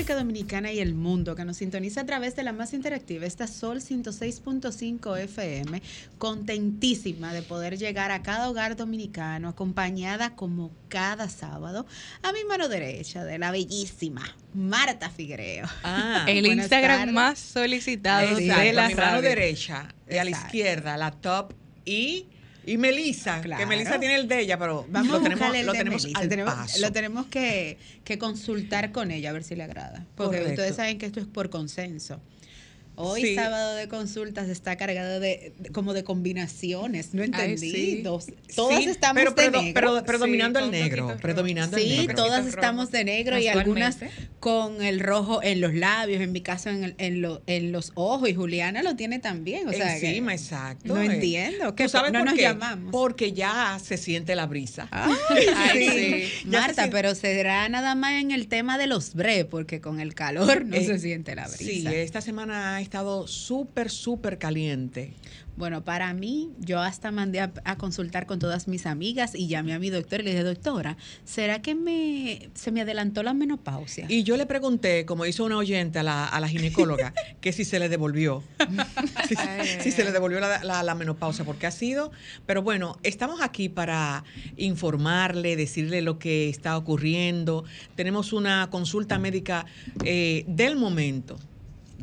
República Dominicana y el mundo que nos sintoniza a través de la más interactiva, esta Sol 106.5 FM, contentísima de poder llegar a cada hogar dominicano, acompañada como cada sábado a mi mano derecha de la bellísima Marta Figuereo. Ah, el Instagram más solicitado de la mi mano derecha y a la izquierda la top y y Melissa, que Melissa tiene el de ella, pero Vamos lo tenemos, el lo tenemos al tenemos, paso. Lo tenemos que, que consultar con ella a ver si le agrada. Porque Correcto. ustedes saben que esto es por consenso. Hoy Sí. sábado de consultas está cargado de, de- como de combinaciones, no Ay, entendí. sí. Dos- todas Sí, estamos pero, de pero, negro. pero predominando Sí, el negro, predominando el Sí, negro. todas Poquitos estamos de negro y algunas con el rojo en los labios, en mi caso en, el- en, lo- en los ojos y Juliana lo tiene también. O sea, que Encima, exacto. No eh. entiendo. ¿Tú ¿Qué, sabes no por nos qué? llamamos. Porque ya se siente la brisa. Ay, sí. Ya Marta, se pero será nada más en el tema de los bre, porque con el calor no Eh, se siente la Sí, brisa. esta semana estado súper, súper caliente. Bueno, para mí, yo hasta mandé a, a consultar con todas mis amigas y llamé a mi doctora y le dije, doctora, ¿será que me, se me adelantó la menopausia? Y yo le pregunté, como hizo una oyente a la, a la ginecóloga, que si se le devolvió. si, si se le devolvió la, la- la menopausia, porque ha sido. Pero bueno, estamos aquí para informarle, decirle lo que está ocurriendo. Tenemos una consulta médica eh, del momento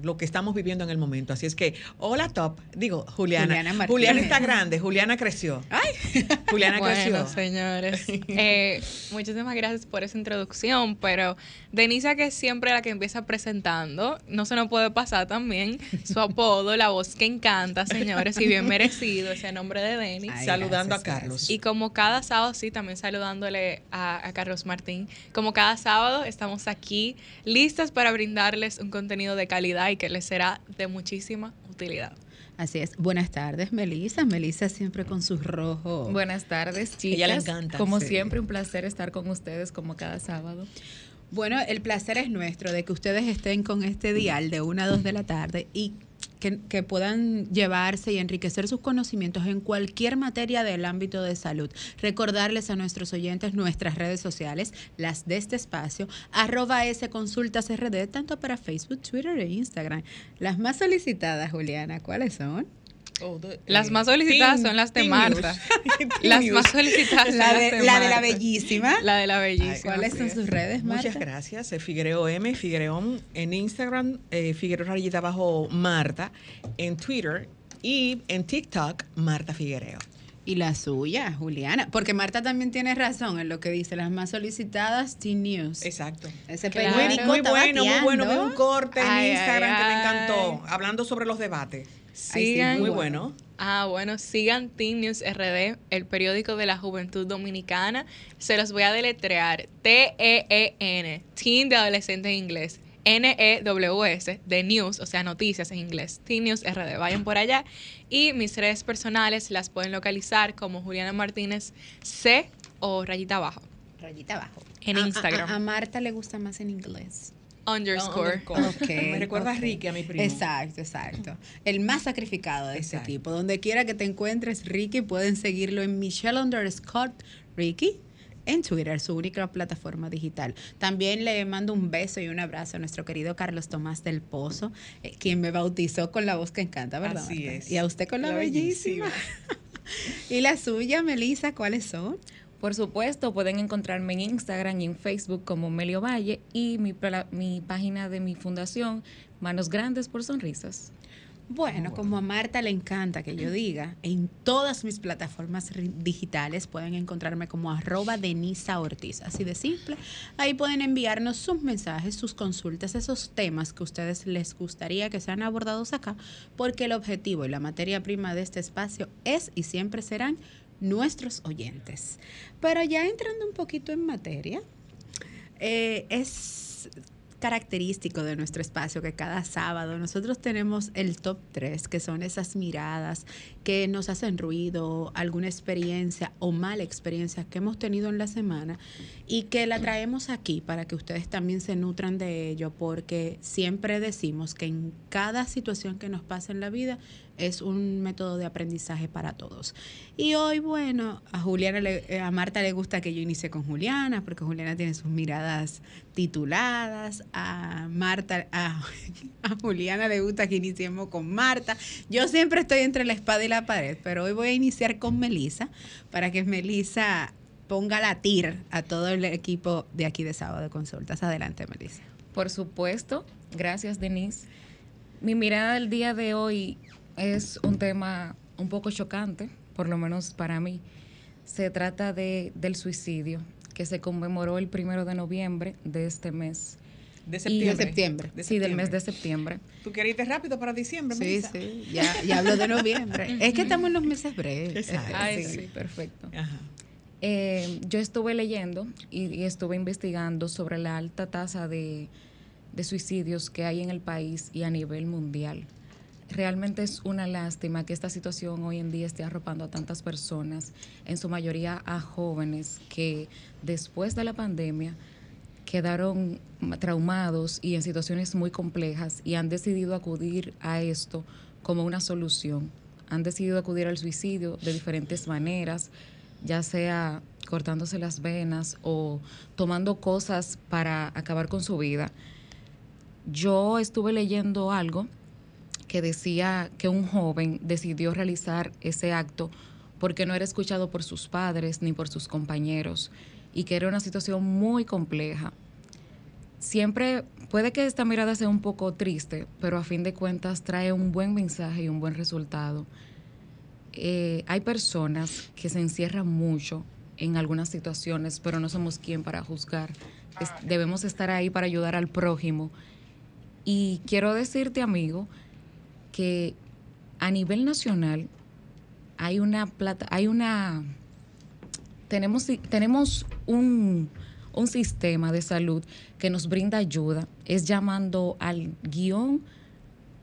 lo que estamos viviendo en el momento. Así es que, hola top. Digo, Juliana. Juliana Juliana, está grande, Juliana creció. Juliana Bueno, creció. señores, eh, muchísimas gracias por esa introducción, pero Denisa, que es siempre la que empieza presentando, no se nos puede pasar también su apodo, la voz que encanta, señores, y bien merecido ese nombre de Denis. Ay, Saludando gracias, a Carlos. Y como cada sábado, sí, también saludándole a, a Carlos Martín, como cada sábado estamos aquí listas para brindarles un contenido de calidad y que les será de muchísima utilidad. Así es. Buenas tardes, Melissa. Melissa siempre con su rojo. Buenas tardes, chicas. Ella le encanta, Como sí. siempre, un placer estar con ustedes como cada sábado. Bueno, el placer es nuestro de que ustedes estén con este dial de 1 a 2 de la tarde y que, puedan llevarse y enriquecer sus conocimientos en cualquier materia del ámbito de salud. Recordarles a nuestros oyentes nuestras redes sociales, las de este espacio, arroba S Consultas RD, tanto para Facebook, Twitter e Instagram. Las más solicitadas, Juliana, ¿cuáles son? Oh, Las eh, más solicitadas Teen- son las de Marta. Las más solicitadas son La las de, de la de la Marta. bellísima. La de la bellísima. ¿Cuáles son sus redes, Marta? Muchas gracias. Eh, Figuereo M, Figuereón en Instagram, eh, Figuereo rayita bajo Marta, en Twitter y en TikTok, Marta Figuereo. Y la suya, Juliana. Porque Marta también tiene razón en lo que dice. Las más solicitadas, Teen News. Exacto. Ese Claro. Muy está bueno, muy bueno. Vi un corte en Instagram ay, que me encantó, hablando sobre los debates. Sí, Sigan, Muy bueno. Ah, bueno, sigan Teen News RD, el periódico de la juventud dominicana. Se los voy a deletrear. T-E-E-N, Teen de adolescente en inglés. N-E-W-S, de News, o sea, noticias en inglés. Teen News RD, vayan por allá. Y mis redes personales las pueden localizar como Juliana Martínez C o rayita abajo. Rayita abajo. En A- a- Instagram. A, a Marta le gusta más en inglés. Underscore. Ok, Me recuerda a Ricky, a mi primo. Exacto, exacto. El más sacrificado de este tipo. Donde quiera que te encuentres, Ricky, pueden seguirlo en Michelle underscore Ricky en Twitter, su única plataforma digital. También le mando un beso y un abrazo a nuestro querido Carlos Tomás del Pozo, eh, quien me bautizó con la voz que encanta, ¿verdad? Así Marta? es. Y a usted con la, La bellísima. y la suya, Melissa, ¿cuáles son? Por supuesto, pueden encontrarme en Instagram y en Facebook como Melio Valle y mi, mi página de mi fundación, Manos Grandes por Sonrisas. Bueno, como a Marta le encanta que yo diga, en todas mis plataformas digitales pueden encontrarme como arroba Denisa Ortiz, así de simple. Ahí pueden enviarnos sus mensajes, sus consultas, esos temas que a ustedes les gustaría que sean abordados acá, porque el objetivo y la materia prima de este espacio es y siempre serán nuestros oyentes. Pero ya entrando un poquito en materia, eh, es característico de nuestro espacio que cada sábado nosotros tenemos el top 3, que son esas miradas que nos hacen ruido, alguna experiencia o mala experiencia que hemos tenido en la semana y que la traemos aquí para que ustedes también se nutran de ello, porque siempre decimos que en cada situación que nos pasa en la vida es un método de aprendizaje para todos. Y hoy, bueno, a Juliana, le- eh, a Marta le gusta que yo inicie con Juliana, porque Juliana tiene sus miradas tituladas. A Marta, a, Juliana le gusta que iniciemos con Marta. Yo siempre estoy entre la espada y la pared, pero hoy voy a iniciar con Melisa para que Melisa ponga a latir a todo el equipo de aquí de Sábado de Consultas. Adelante, Melisa. Por supuesto, gracias Denise. Mi mirada del día de hoy es un tema un poco chocante, por lo menos para mí. Se trata de, del suicidio, que se conmemoró el primero de noviembre de este mes. De Y- septiembre. de septiembre. De sí, del mes de septiembre. ¿Tú quieres irte rápido para diciembre, Sí, Melissa? sí, ya, ya hablo de noviembre. es que estamos en los meses breves. Exacto. Ay, Sí. sí, perfecto. Ajá. Eh, yo estuve leyendo y, y estuve investigando sobre la alta tasa de, de suicidios que hay en el país y a nivel mundial. Realmente es una lástima que esta situación hoy en día esté arropando a tantas personas, en su mayoría a jóvenes que después de la pandemia quedaron traumados y en situaciones muy complejas y han decidido acudir a esto como una solución. Han decidido acudir al suicidio de diferentes maneras, ya sea cortándose las venas o tomando cosas para acabar con su vida. Yo estuve leyendo algo que decía que un joven decidió realizar ese acto porque no era escuchado por sus padres ni por sus compañeros y que era una situación muy compleja. Siempre puede que esta mirada sea un poco triste, pero a fin de cuentas trae un buen mensaje y un buen resultado. Eh, hay personas que se encierran mucho en algunas situaciones, pero no somos quien para juzgar. Debemos estar ahí para ayudar al prójimo. Y quiero decirte, amigo, que a nivel nacional hay una plata, hay una tenemos tenemos un, un sistema de salud que nos brinda ayuda, es llamando al guion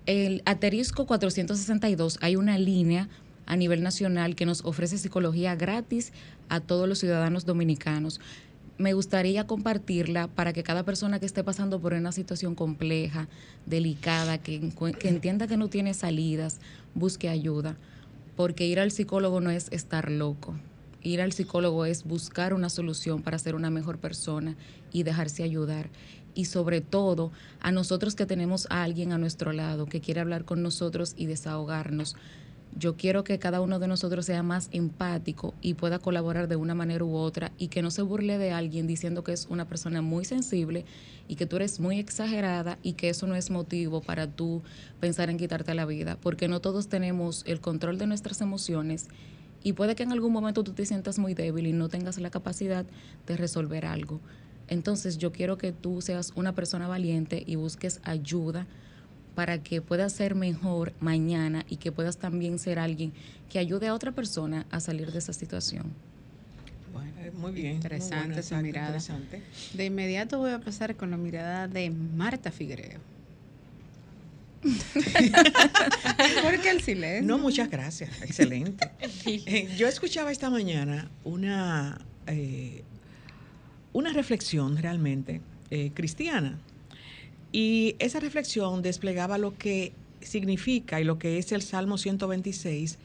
el asterisco 462, hay una línea a nivel nacional que nos ofrece psicología gratis a todos los ciudadanos dominicanos. Me gustaría compartirla para que cada persona que esté pasando por una situación compleja, delicada, que, que entienda que no tiene salidas, busque ayuda. Porque ir al psicólogo no es estar loco. Ir al psicólogo es buscar una solución para ser una mejor persona y dejarse ayudar. Y sobre todo, a nosotros que tenemos a alguien a nuestro lado que quiere hablar con nosotros y desahogarnos. Yo quiero que cada uno de nosotros sea más empático y pueda colaborar de una manera u otra y que no se burle de alguien diciendo que es una persona muy sensible y que tú eres muy exagerada y que eso no es motivo para tú pensar en quitarte la vida, porque no todos tenemos el control de nuestras emociones y puede que en algún momento tú te sientas muy débil y no tengas la capacidad de resolver algo. Entonces yo quiero que tú seas una persona valiente y busques ayuda para que puedas ser mejor mañana y que puedas también ser alguien que ayude a otra persona a salir de esa situación. Bueno, eh, muy bien. Interesante muy bueno, esa mirada. Interesante. De inmediato voy a pasar con la mirada de Marta Figuereo. ¿Por qué el silencio? No, muchas gracias. Excelente. Eh, yo escuchaba esta mañana una, eh, una reflexión realmente eh, cristiana. Y esa reflexión desplegaba lo que significa y lo que es el Salmo 126,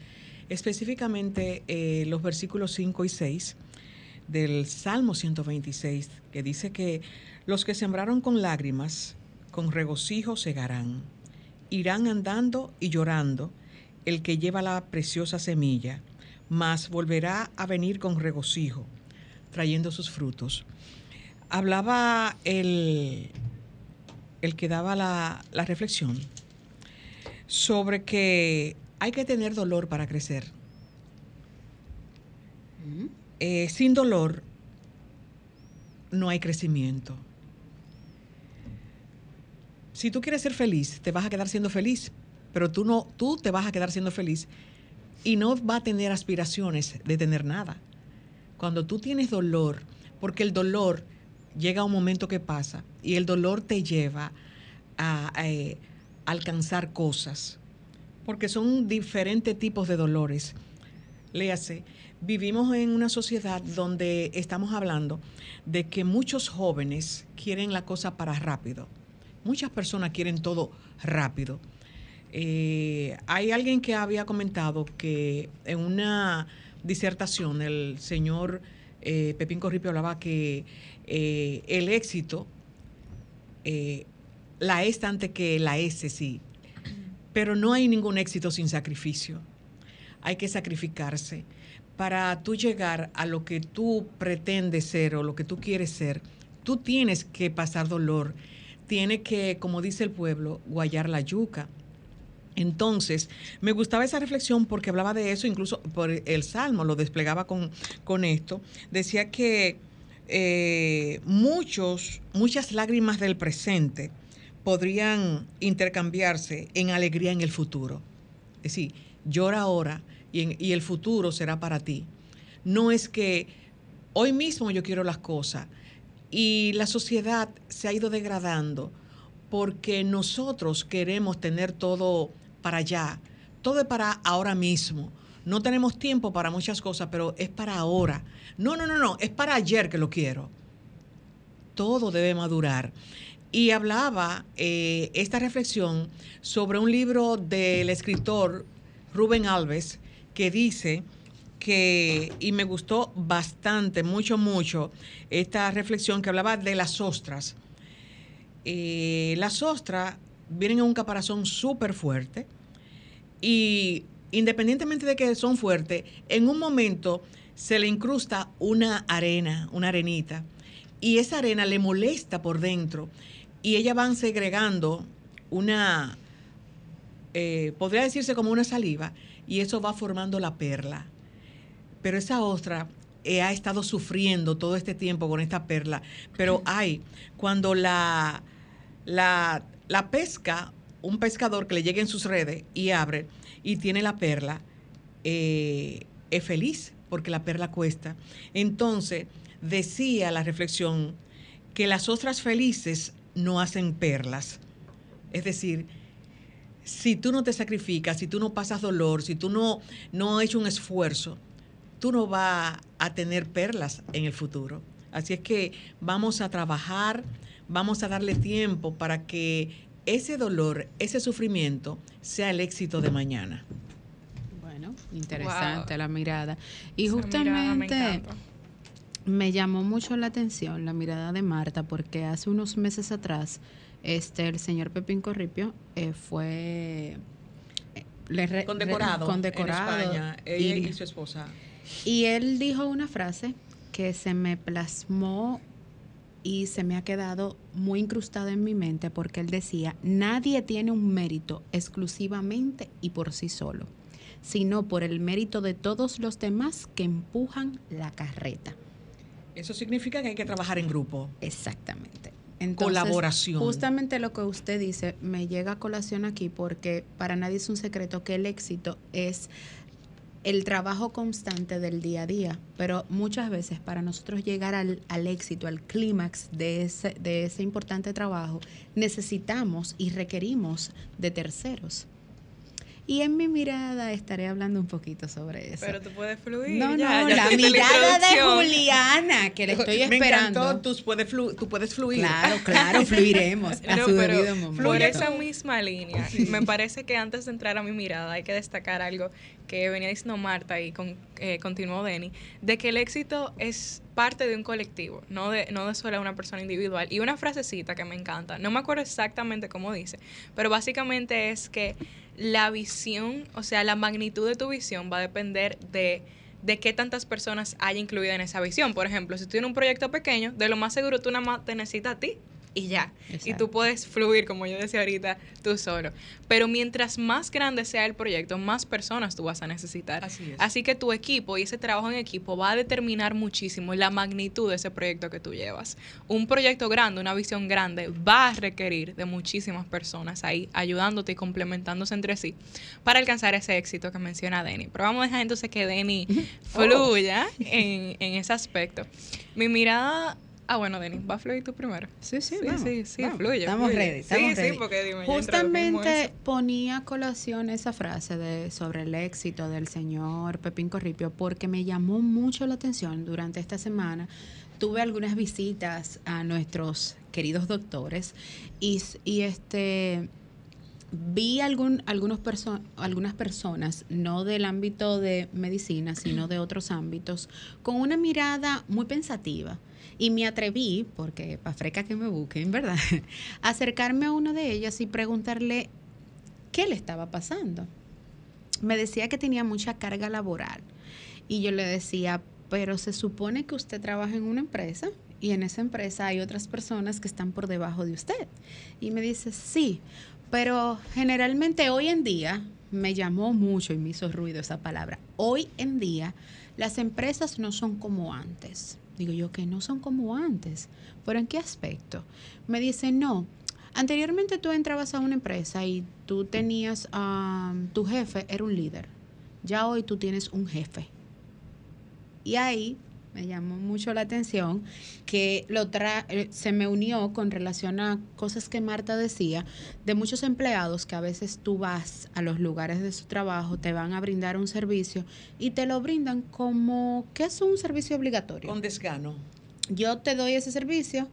específicamente eh, los versículos 5 y 6 del Salmo 126, que dice que los que sembraron con lágrimas, con regocijo segarán. Irán andando y llorando el que lleva la preciosa semilla, mas volverá a venir con regocijo, trayendo sus frutos. Hablaba el, el que daba la, la reflexión sobre que hay que tener dolor para crecer. Eh, sin dolor no hay crecimiento. Si tú quieres ser feliz, te vas a quedar siendo feliz, pero tú no, tú te vas a quedar siendo feliz y no va a tener aspiraciones de tener nada. Cuando tú tienes dolor, porque el dolor llega un momento que pasa y el dolor te lleva a, eh, alcanzar cosas, porque son diferentes tipos de dolores. Léase, vivimos en una sociedad donde estamos hablando de que muchos jóvenes quieren la cosa para rápido. Muchas personas quieren todo rápido. Eh, hay alguien que había comentado que en una disertación el señor eh, Pepín Corripio hablaba que eh, el éxito, la S antes que la S, sí, pero no hay ningún éxito sin sacrificio. Hay que sacrificarse para tú llegar a lo que tú pretendes ser o lo que tú quieres ser. Tú tienes que pasar dolor, tienes que, como dice el pueblo, guayar la yuca entonces, me gustaba esa reflexión porque hablaba de eso, incluso por el Salmo lo desplegaba con, con esto. Decía que eh, muchos, muchas lágrimas del presente podrían intercambiarse en alegría en el futuro. Es decir, llora ahora y, y el futuro será para ti. No es que hoy mismo yo quiero las cosas y la sociedad se ha ido degradando porque nosotros queremos tener todo para allá. Todo es para ahora mismo. No tenemos tiempo para muchas cosas, pero es para ahora. No, no, no, no, es para ayer que lo quiero. Todo debe madurar. Y hablaba eh, esta reflexión sobre un libro del escritor Rubén Alves que dice que, y me gustó bastante, mucho, mucho, esta reflexión que hablaba de las ostras. Eh, las ostras vienen en un caparazón súper fuerte y independientemente de que son fuertes, en un momento se le incrusta una arena, una arenita, y esa arena le molesta por dentro y ellas van segregando una, eh, podría decirse como una saliva, y eso va formando la perla. Pero esa ostra eh, ha estado sufriendo todo este tiempo con esta perla, pero hay, cuando la, la la pesca, un pescador que le llegue en sus redes y abre y tiene la perla, eh, es feliz porque la perla cuesta. Entonces, decía la reflexión que las ostras felices no hacen perlas. Es decir, si tú no te sacrificas, si tú no pasas dolor, si tú no, no has hecho un esfuerzo, tú no vas a tener perlas en el futuro. Así es que vamos a trabajar, vamos a darle tiempo para que ese dolor, ese sufrimiento sea el éxito de mañana. Bueno, interesante la mirada. Y justamente me, llamó mucho la atención la mirada de Marta porque hace unos meses atrás este el señor Pepín Corripio eh, fue eh, condecorado, en España, ella y su esposa. Y él dijo una frase que se me plasmó y se me ha quedado muy incrustada en mi mente porque él decía, nadie tiene un mérito exclusivamente y por sí solo, sino por el mérito de todos los demás que empujan la carreta. Eso significa que hay que trabajar en grupo. Exactamente. Colaboración. Justamente lo que usted dice me llega a colación aquí porque para nadie es un secreto que el éxito es el trabajo constante del día a día, pero muchas veces para nosotros llegar al, al éxito, al clímax de ese, de ese importante trabajo, necesitamos y requerimos de terceros. Y en mi mirada estaré hablando un poquito sobre eso. Pero tú puedes fluir. No, no, la mirada de Juliana, que le estoy esperando. Encantó, tú puedes, tú puedes fluir. Claro, claro, fluiremos a su debido momento. Por esa misma línea, me parece que antes de entrar a mi mirada hay que destacar algo que venía diciendo Marta y con, eh, continuó Denny, de que el éxito es parte de un colectivo, no de, no de solo una persona individual. Y una frasecita que me encanta, no me acuerdo exactamente cómo dice, pero básicamente es que la visión, o sea, la magnitud de tu visión va a depender de, de qué tantas personas hay incluidas en esa visión. Por ejemplo, si tú tienes un proyecto pequeño, de lo más seguro tú nada más te necesitas a ti. Y ya. Y Exacto. tú puedes fluir, como yo decía ahorita, tú solo. Pero mientras más grande sea el proyecto, más personas tú vas a necesitar. Así es. Así que tu equipo y ese trabajo en equipo va a determinar muchísimo la magnitud de ese proyecto que tú llevas. Un proyecto grande, una visión grande, va a requerir de muchísimas personas ahí ayudándote y complementándose entre sí para alcanzar ese éxito que menciona Denny. Pero vamos a dejar entonces que Denny fluya en, en ese aspecto. Mi mirada... Ah, bueno, Denny, va a fluir tú primero. Sí, sí, Sí, vamos, sí, sí, vamos. fluye, Estamos fluye. ready, estamos Sí, sí, ready. porque dime, Justamente ponía a colación esa frase de sobre el éxito del señor Pepín Corripio porque me llamó mucho la atención durante esta semana. Tuve algunas visitas a nuestros queridos doctores y este vi algún, algunos algunas personas, no del ámbito de medicina, sino de otros ámbitos, con una mirada muy pensativa. Y me atreví, porque pa' freca que me busquen, ¿verdad? acercarme a una de ellas y preguntarle qué le estaba pasando. Me decía que tenía mucha carga laboral. Y yo le decía, pero se supone que usted trabaja en una empresa y en esa empresa hay otras personas que están por debajo de usted. Y me dice, sí, pero generalmente hoy en día, me llamó mucho y me hizo ruido esa palabra, hoy en día las empresas no son como antes. Digo yo que no son como antes. ¿Pero en qué aspecto? Me dice, no. Anteriormente tú entrabas a una empresa y tú tenías, ah, tu jefe era un líder. Ya hoy tú tienes un jefe. Y ahí me llamó mucho la atención que lo tra eh, se me unió con relación a cosas que Marta decía de muchos empleados que a veces tú vas a los lugares de su trabajo, te van a brindar un servicio y te lo brindan como que es un servicio obligatorio. Con desgano. Yo te doy ese servicio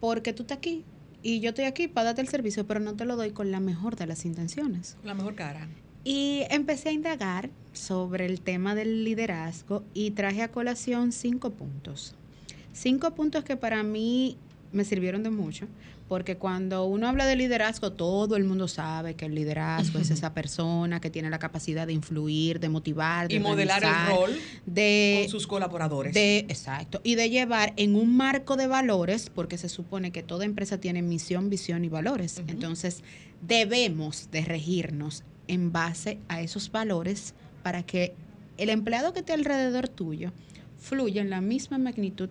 porque tú estás aquí y yo estoy aquí para darte el servicio, pero no te lo doy con la mejor de las intenciones. La mejor cara. Y empecé a indagar sobre el tema del liderazgo y traje a colación cinco puntos. Cinco puntos que para mí me sirvieron de mucho, porque cuando uno habla de liderazgo, todo el mundo sabe que el liderazgo es esa persona que tiene la capacidad de influir, de motivar, de Y modelar el rol de con sus colaboradores. de, exacto, y de llevar en un marco de valores, porque se supone que toda empresa tiene misión, visión y valores. Entonces, debemos de regirnos en base a esos valores para que el empleado que esté alrededor tuyo fluya en la misma magnitud.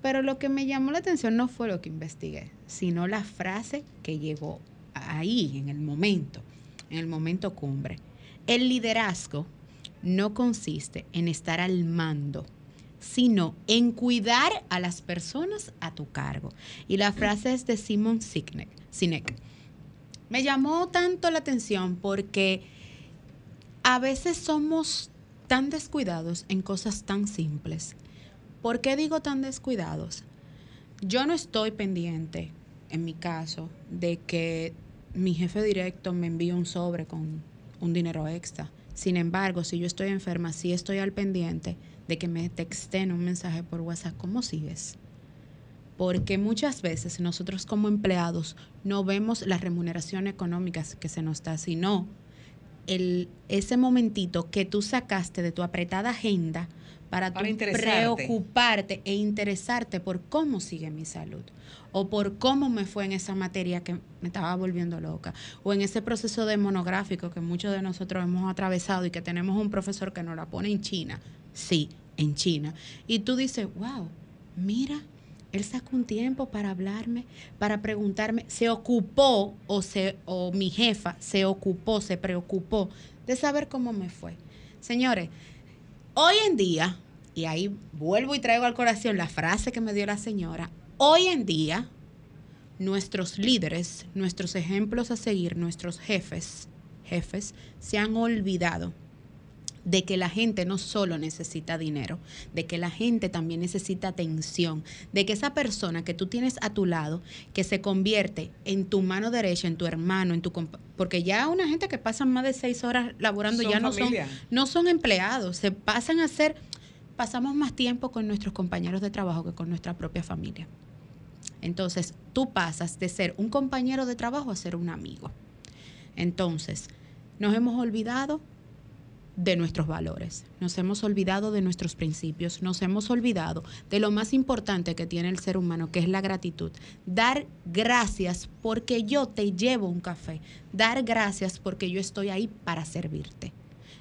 Pero lo que me llamó la atención no fue lo que investigué, sino la frase que llegó ahí, en el momento, en el momento cumbre. El liderazgo no consiste en estar al mando, sino en cuidar a las personas a tu cargo. Y la frase es de Simon Sinek. Sinek. Me llamó tanto la atención porque a veces somos tan descuidados en cosas tan simples. ¿Por qué digo tan descuidados? Yo no estoy pendiente, en mi caso, de que mi jefe directo me envíe un sobre con un dinero extra. Sin embargo, si yo estoy enferma, sí estoy al pendiente de que me texten un mensaje por WhatsApp, ¿cómo sigues? Porque muchas veces nosotros como empleados no vemos la remuneración económica que se nos da, sino el, ese momentito que tú sacaste de tu apretada agenda para, preocuparte e interesarte por cómo sigue mi salud o por cómo me fue en esa materia que me estaba volviendo loca o en ese proceso de monográfico que muchos de nosotros hemos atravesado y que tenemos un profesor que nos la pone en China, sí, en China, y tú dices, wow, mira, él sacó un tiempo para hablarme, para preguntarme, se ocupó o, se, o mi jefa se ocupó, se preocupó de saber cómo me fue. Señores, hoy en día, y ahí vuelvo y traigo al corazón la frase que me dio la señora, hoy en día nuestros líderes, nuestros ejemplos a seguir, nuestros jefes, jefes, se han olvidado de que la gente no solo necesita dinero, de que la gente también necesita atención, de que esa persona que tú tienes a tu lado, que se convierte en tu mano derecha, en tu hermano, en tu porque ya una gente que pasa más de seis horas laborando Son ya no familia. son, no son empleados, se pasan a ser, pasamos más tiempo con nuestros compañeros de trabajo que con nuestra propia familia. Entonces, tú pasas de ser un compañero de trabajo a ser un amigo. Entonces, nos hemos olvidado de nuestros valores, nos hemos olvidado de nuestros principios, nos hemos olvidado de lo más importante que tiene el ser humano, que es la gratitud. Dar gracias porque yo te llevo un café, dar gracias porque yo estoy ahí para servirte.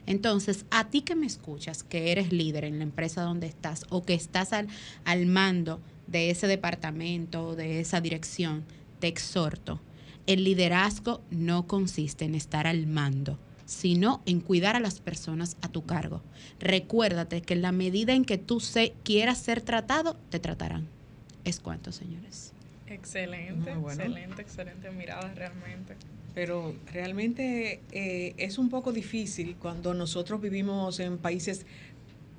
Entonces, a ti que me escuchas, que eres líder en la empresa donde estás o que estás al, al mando de ese departamento, de esa dirección, te exhorto. El liderazgo no consiste en estar al mando sino en cuidar a las personas a tu cargo. Recuérdate que en la medida en que tú se, quieras ser tratado, te tratarán. Es cuanto, señores. Excelente, excelente, excelente mirada realmente. Pero realmente eh, es un poco difícil cuando nosotros vivimos en países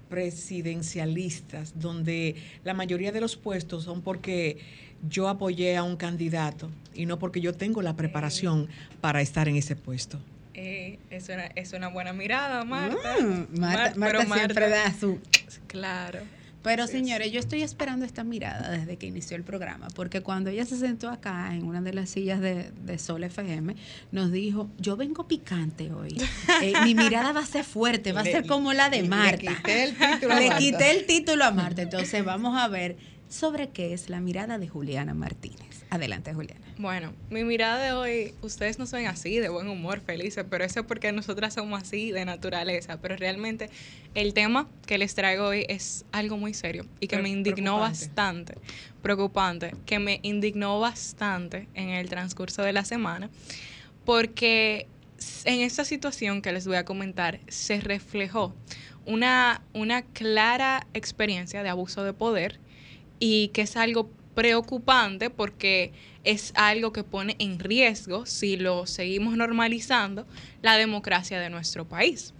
presidencialistas, donde la mayoría de los puestos son porque yo apoyé a un candidato y no porque yo tengo la preparación para estar en ese puesto. Eh, es, una, es una buena mirada, Marta. Mm, Marta, Marta siempre da su... Claro. Pero señores, yo estoy esperando esta mirada desde que inició el programa, porque cuando ella se sentó acá en una de las sillas de, Sol FM, nos dijo, yo vengo picante hoy, eh, mi mirada va a ser fuerte, va a ser como la de Marta. Le quité el título a Marta, entonces vamos a ver sobre qué es la mirada de Juliana Martínez. Adelante, Juliana. Bueno, mi mirada de hoy, ustedes no son así, de buen humor, felices, pero eso es porque nosotras somos así, de naturaleza. Pero realmente el tema que les traigo hoy es algo muy serio y que me indignó bastante, preocupante, que me indignó bastante en el transcurso de la semana, porque en esta situación que les voy a comentar se reflejó una, una clara experiencia de abuso de poder y que es algo preocupante porque es algo que pone en riesgo, si lo seguimos normalizando, la democracia de nuestro país.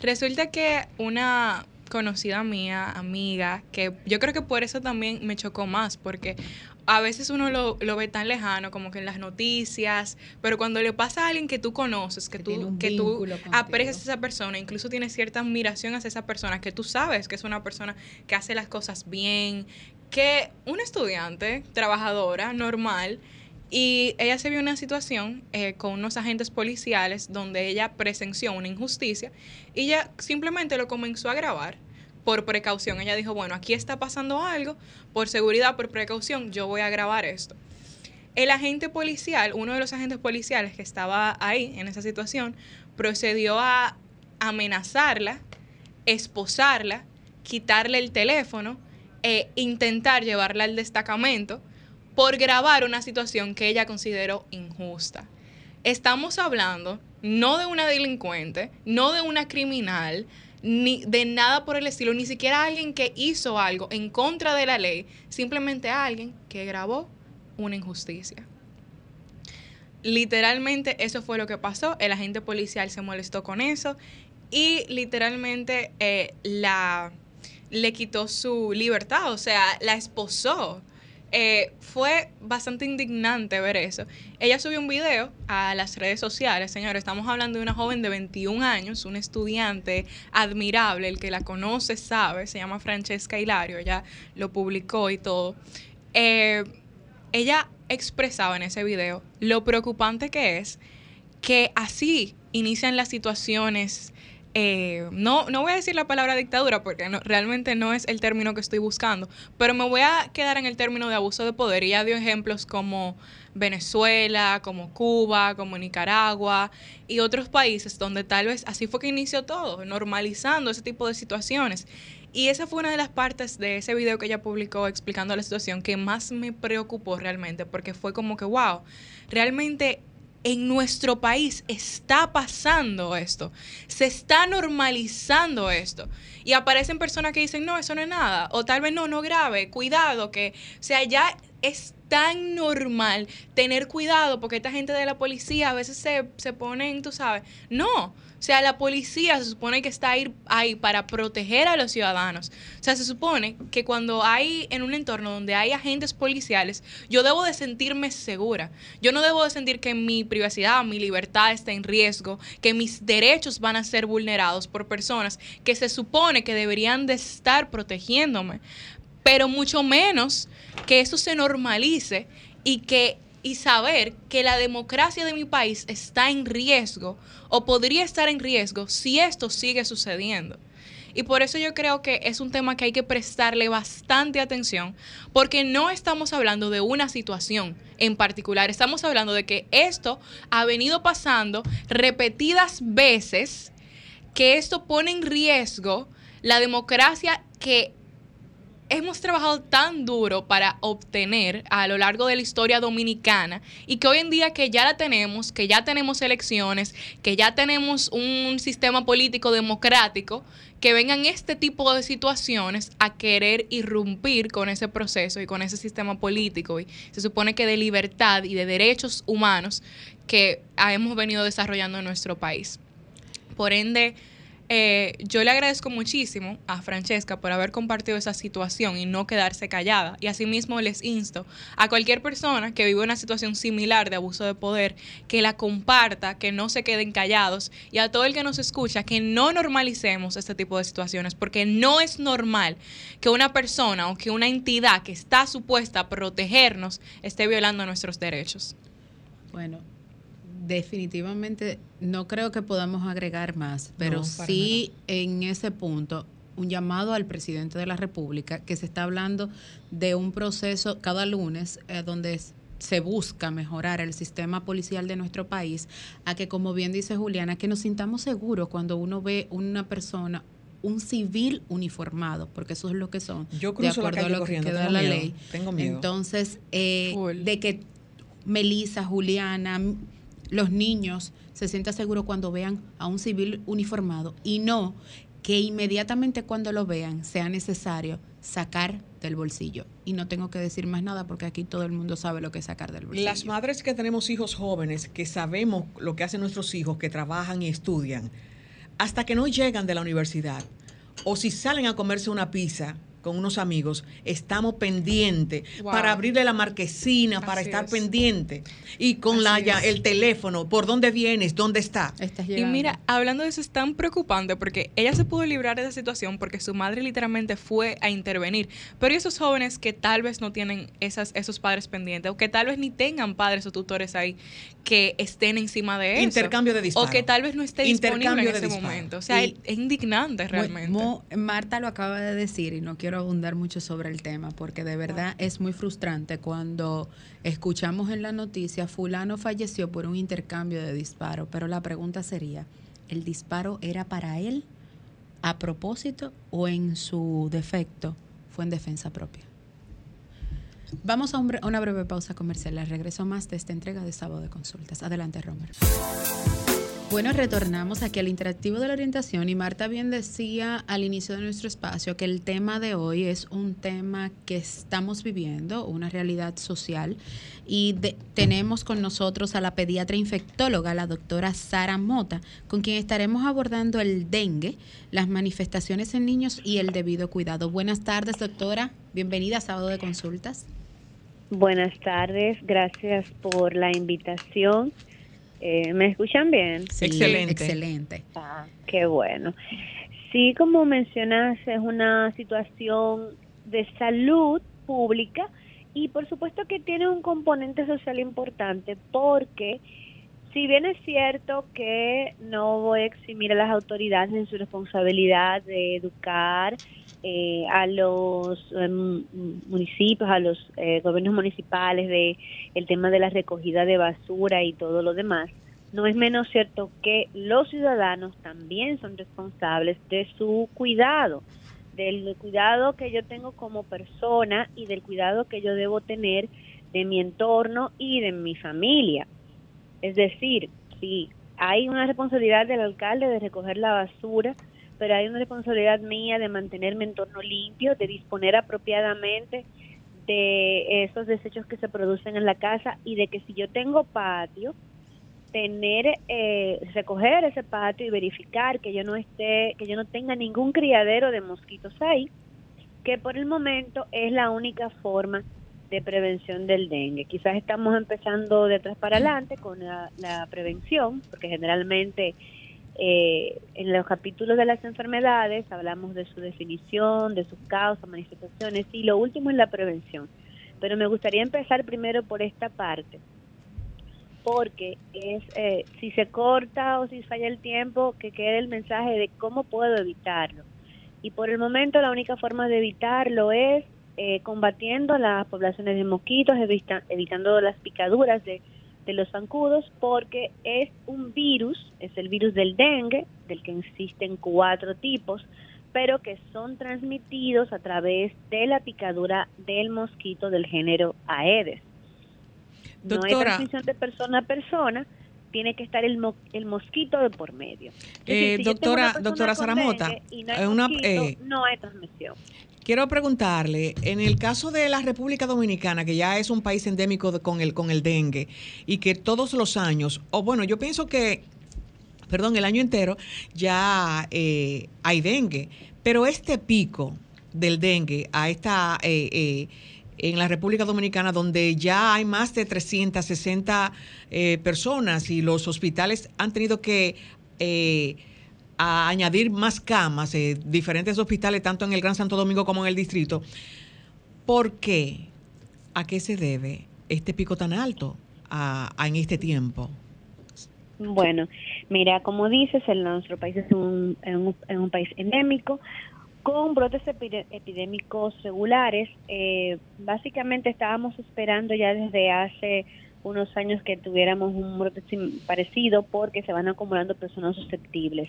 Resulta que una conocida mía, amiga, que yo creo que por eso también me chocó más, porque a veces uno lo, ve tan lejano, como que en las noticias, pero cuando le pasa a alguien que tú conoces, que, tú, que tú aprecias a esa persona, incluso tienes cierta admiración hacia esa persona, que tú sabes que es una persona que hace las cosas bien, que una estudiante trabajadora normal y ella se vio en una situación eh, con unos agentes policiales donde ella presenció una injusticia y ella simplemente lo comenzó a grabar por precaución. Ella dijo, bueno, aquí está pasando algo, por seguridad, por precaución, yo voy a grabar esto. El agente policial, uno de los agentes policiales que estaba ahí en esa situación, procedió a amenazarla, esposarla, quitarle el teléfono e intentar llevarla al destacamento por grabar una situación que ella consideró injusta. Estamos hablando no de una delincuente, no de una criminal, ni de nada por el estilo, ni siquiera alguien que hizo algo en contra de la ley, simplemente alguien que grabó una injusticia. Literalmente eso fue lo que pasó, el agente policial se molestó con eso y literalmente eh, la le quitó su libertad, o sea, la esposó. Eh, fue bastante indignante ver eso. Ella subió un video a las redes sociales, señores, estamos hablando de una joven de 21 años, un estudiante admirable, el que la conoce sabe, se llama Francesca Hilario, ella lo publicó y todo. Eh, ella expresaba en ese video lo preocupante que es que así inician las situaciones eh, no, no voy a decir la palabra dictadura porque realmente no es el término que estoy buscando, pero me voy a quedar en el término de abuso de poder y ya dio ejemplos como Venezuela, como Cuba, como Nicaragua y otros países donde tal vez así fue que inició todo, normalizando ese tipo de situaciones. Y esa fue una de las partes de ese video que ella publicó explicando la situación que más me preocupó realmente, porque fue como que, wow, realmente en nuestro país está pasando esto, se está normalizando esto. Y aparecen personas que dicen, no, eso no es nada, o tal vez no, no grave, cuidado, que, o sea, ya es tan normal tener cuidado porque esta gente de la policía a veces se, se ponen, tú sabes, no, o sea, la policía se supone que está ahí, para proteger a los ciudadanos. O sea, se supone que cuando hay en un entorno donde hay agentes policiales, yo debo de sentirme segura. Yo no debo de sentir que mi privacidad, mi libertad está en riesgo, que mis derechos van a ser vulnerados por personas que se supone que deberían de estar protegiéndome. Pero mucho menos que eso se normalice y que y saber que la democracia de mi país está en riesgo o podría estar en riesgo si esto sigue sucediendo. Y por eso yo creo que es un tema que hay que prestarle bastante atención, porque no estamos hablando de una situación en particular, estamos hablando de que esto ha venido pasando repetidas veces, que esto pone en riesgo la democracia que hemos trabajado tan duro para obtener a lo largo de la historia dominicana y que hoy en día que ya la tenemos, que ya tenemos elecciones, que ya tenemos un sistema político democrático, que vengan este tipo de situaciones a querer irrumpir con ese proceso y con ese sistema político. Y se supone que de libertad y de derechos humanos que hemos venido desarrollando en nuestro país. Por ende, eh, yo le agradezco muchísimo a Francesca por haber compartido esa situación y no quedarse callada. Y asimismo les insto a cualquier persona que vive una situación similar de abuso de poder que la comparta, que no se queden callados y a todo el que nos escucha que no normalicemos este tipo de situaciones porque no es normal que una persona o que una entidad que está supuesta a protegernos esté violando nuestros derechos. Bueno, definitivamente no creo que podamos agregar más, pero sí en ese punto un llamado al presidente de la República que se está hablando de un proceso cada lunes eh, donde se busca mejorar el sistema policial de nuestro país, a que como bien dice Juliana, que nos sintamos seguros cuando uno ve una persona un civil uniformado, porque eso es lo que son, Yo de acuerdo a lo que queda la ley. Tengo miedo. Entonces, eh, de que Melissa, Juliana, los niños se sientan seguros cuando vean a un civil uniformado y no que inmediatamente cuando lo vean sea necesario sacar del bolsillo. Y no tengo que decir más nada porque aquí todo el mundo sabe lo que es sacar del bolsillo. Las madres que tenemos hijos jóvenes, que sabemos lo que hacen nuestros hijos, que trabajan y estudian, hasta que no llegan de la universidad, o si salen a comerse una pizza, con unos amigos, estamos pendientes para abrirle la marquesina, para estar pendiente y con la ya, el teléfono, por dónde vienes, dónde está. y mira, hablando de eso es tan preocupante porque ella se pudo librar de esa situación porque su madre literalmente fue a intervenir. Pero esos jóvenes que tal vez no tienen esas, esos padres pendientes o que tal vez ni tengan padres o tutores ahí que estén encima de eso. Intercambio de disparos. O que tal vez no esté disponible en ese momento. O sea, es indignante realmente. Marta lo acaba de decir y no quiero abundar mucho sobre el tema porque de verdad es muy frustrante cuando escuchamos en la noticia fulano falleció por un intercambio de disparo, pero la pregunta sería, ¿el disparo era para él a propósito o en su defecto fue en defensa propia? Vamos a una breve pausa comercial. Regreso más de esta entrega de sábado de consultas. Adelante, Romer. Bueno, retornamos aquí al interactivo de la orientación y Marta bien decía al inicio de nuestro espacio que el tema de hoy es un tema que estamos viviendo, una realidad social y tenemos con nosotros a la pediatra infectóloga, la doctora Sara Mota, con quien estaremos abordando el dengue, las manifestaciones en niños y el debido cuidado. Buenas tardes, doctora. Bienvenida a Sábado de Consultas. Buenas tardes, gracias por la invitación. Eh, ¿Me escuchan bien? Sí, excelente. Excelente. Ah, qué bueno. Sí, como mencionas, es una situación de salud pública y por supuesto que tiene un componente social importante porque si bien es cierto que no voy a eximir a las autoridades en su responsabilidad de educar eh, a los em, municipios, a los eh, gobiernos municipales de el tema de la recogida de basura y todo lo demás, no es menos cierto que los ciudadanos también son responsables de su cuidado, del cuidado que yo tengo como persona y del cuidado que yo debo tener de mi entorno y de mi familia. Es decir, si hay una responsabilidad del alcalde de recoger la basura, pero hay una responsabilidad mía de mantener mi entorno limpio, de disponer apropiadamente de esos desechos que se producen en la casa y de que si yo tengo patio, tener eh, recoger ese patio y verificar que yo no esté que yo no tenga ningún criadero de mosquitos ahí, que por el momento es la única forma de prevención del dengue. Quizás estamos empezando de atrás para adelante con la prevención, porque generalmente eh, en los capítulos de las enfermedades hablamos de su definición, de sus causas, manifestaciones y lo último es la prevención. Pero me gustaría empezar primero por esta parte, porque es eh, si se corta o si falla el tiempo, que quede el mensaje de cómo puedo evitarlo. Y por el momento la única forma de evitarlo es eh, combatiendo las poblaciones de mosquitos, evitando las picaduras de, de los zancudos, porque es un virus, es el virus del dengue, del que existen cuatro tipos, pero que son transmitidos a través de la picadura del mosquito del género Aedes. no hay transmisión de persona a persona, tiene que estar el, el mosquito de por medio. Eh, doctora, doctora Saramota, no eh, no hay transmisión. Quiero preguntarle, en el caso de la República Dominicana, que ya es un país endémico con, el, con el dengue, y que todos los años, o bueno, yo pienso que perdón, el año entero ya eh, hay dengue. Pero este pico del dengue a esta eh, eh, en la República Dominicana, donde ya hay más de 360 personas y los hospitales han tenido que añadir más camas, diferentes hospitales, tanto en el Gran Santo Domingo como en el distrito. ¿Por qué? ¿A qué se debe este pico tan alto en este tiempo? Bueno, mira, como dices, el, nuestro país es un, un, país endémico con brotes epidémicos regulares. Eh, básicamente estábamos esperando ya desde hace unos años que tuviéramos un brote parecido porque se van acumulando personas susceptibles.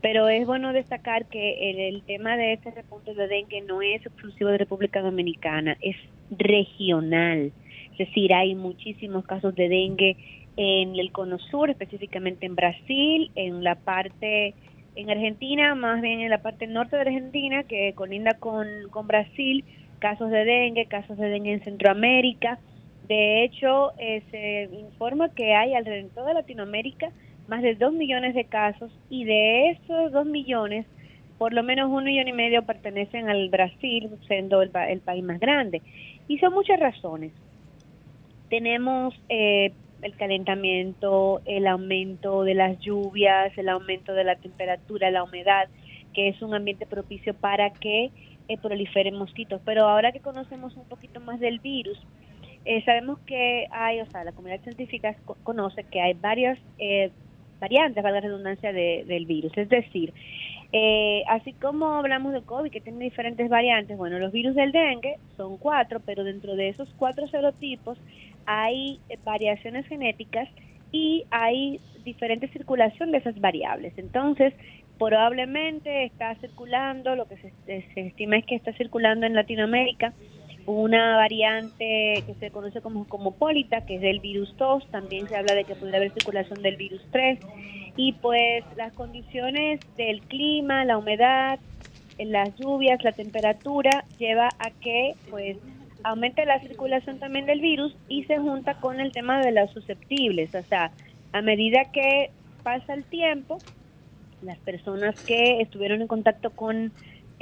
Pero es bueno destacar que el, el tema de este repunte de dengue no es exclusivo de República Dominicana, es regional. Es decir, hay muchísimos casos de dengue en el cono sur, específicamente en Brasil, en la parte, en Argentina, más bien en la parte norte de Argentina, que colinda con, con Brasil, casos de dengue, casos de dengue en Centroamérica. De hecho, eh, se informa que hay alrededor de Latinoamérica más de dos millones de casos y de esos dos millones, por lo menos un millón y medio pertenecen al Brasil, siendo el, el país más grande. Y son muchas razones. Tenemos eh, el calentamiento, el aumento de las lluvias, el aumento de la temperatura, la humedad, que es un ambiente propicio para que eh, proliferen mosquitos. Pero ahora que conocemos un poquito más del virus, eh, sabemos que hay, o sea, la comunidad científica conoce que hay varias eh, variantes, para la redundancia, del virus. Es decir, eh, así como hablamos de COVID, que tiene diferentes variantes, bueno, los virus del dengue son cuatro, pero dentro de esos cuatro serotipos hay variaciones genéticas y hay diferente circulación de esas variables. Entonces, probablemente está circulando, lo que se, se estima es que está circulando en Latinoamérica, una variante que se conoce como cosmopolita, que es del virus 2, también se habla de que podría haber circulación del virus 3, y pues las condiciones del clima, la humedad, las lluvias, la temperatura, lleva a que pues aumente la circulación también del virus y se junta con el tema de los susceptibles, o sea, a medida que pasa el tiempo, las personas que estuvieron en contacto con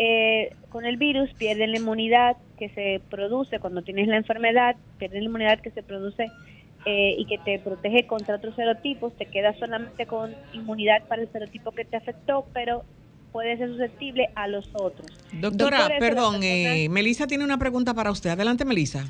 eh, con el virus pierden la inmunidad que se produce cuando tienes la enfermedad, pierden la inmunidad que se produce eh, y que te protege contra otros serotipos, te quedas solamente con inmunidad para el serotipo que te afectó, pero puede ser susceptible a los otros. Doctora, perdón, eh, Melissa tiene una pregunta para usted. Adelante, Melissa.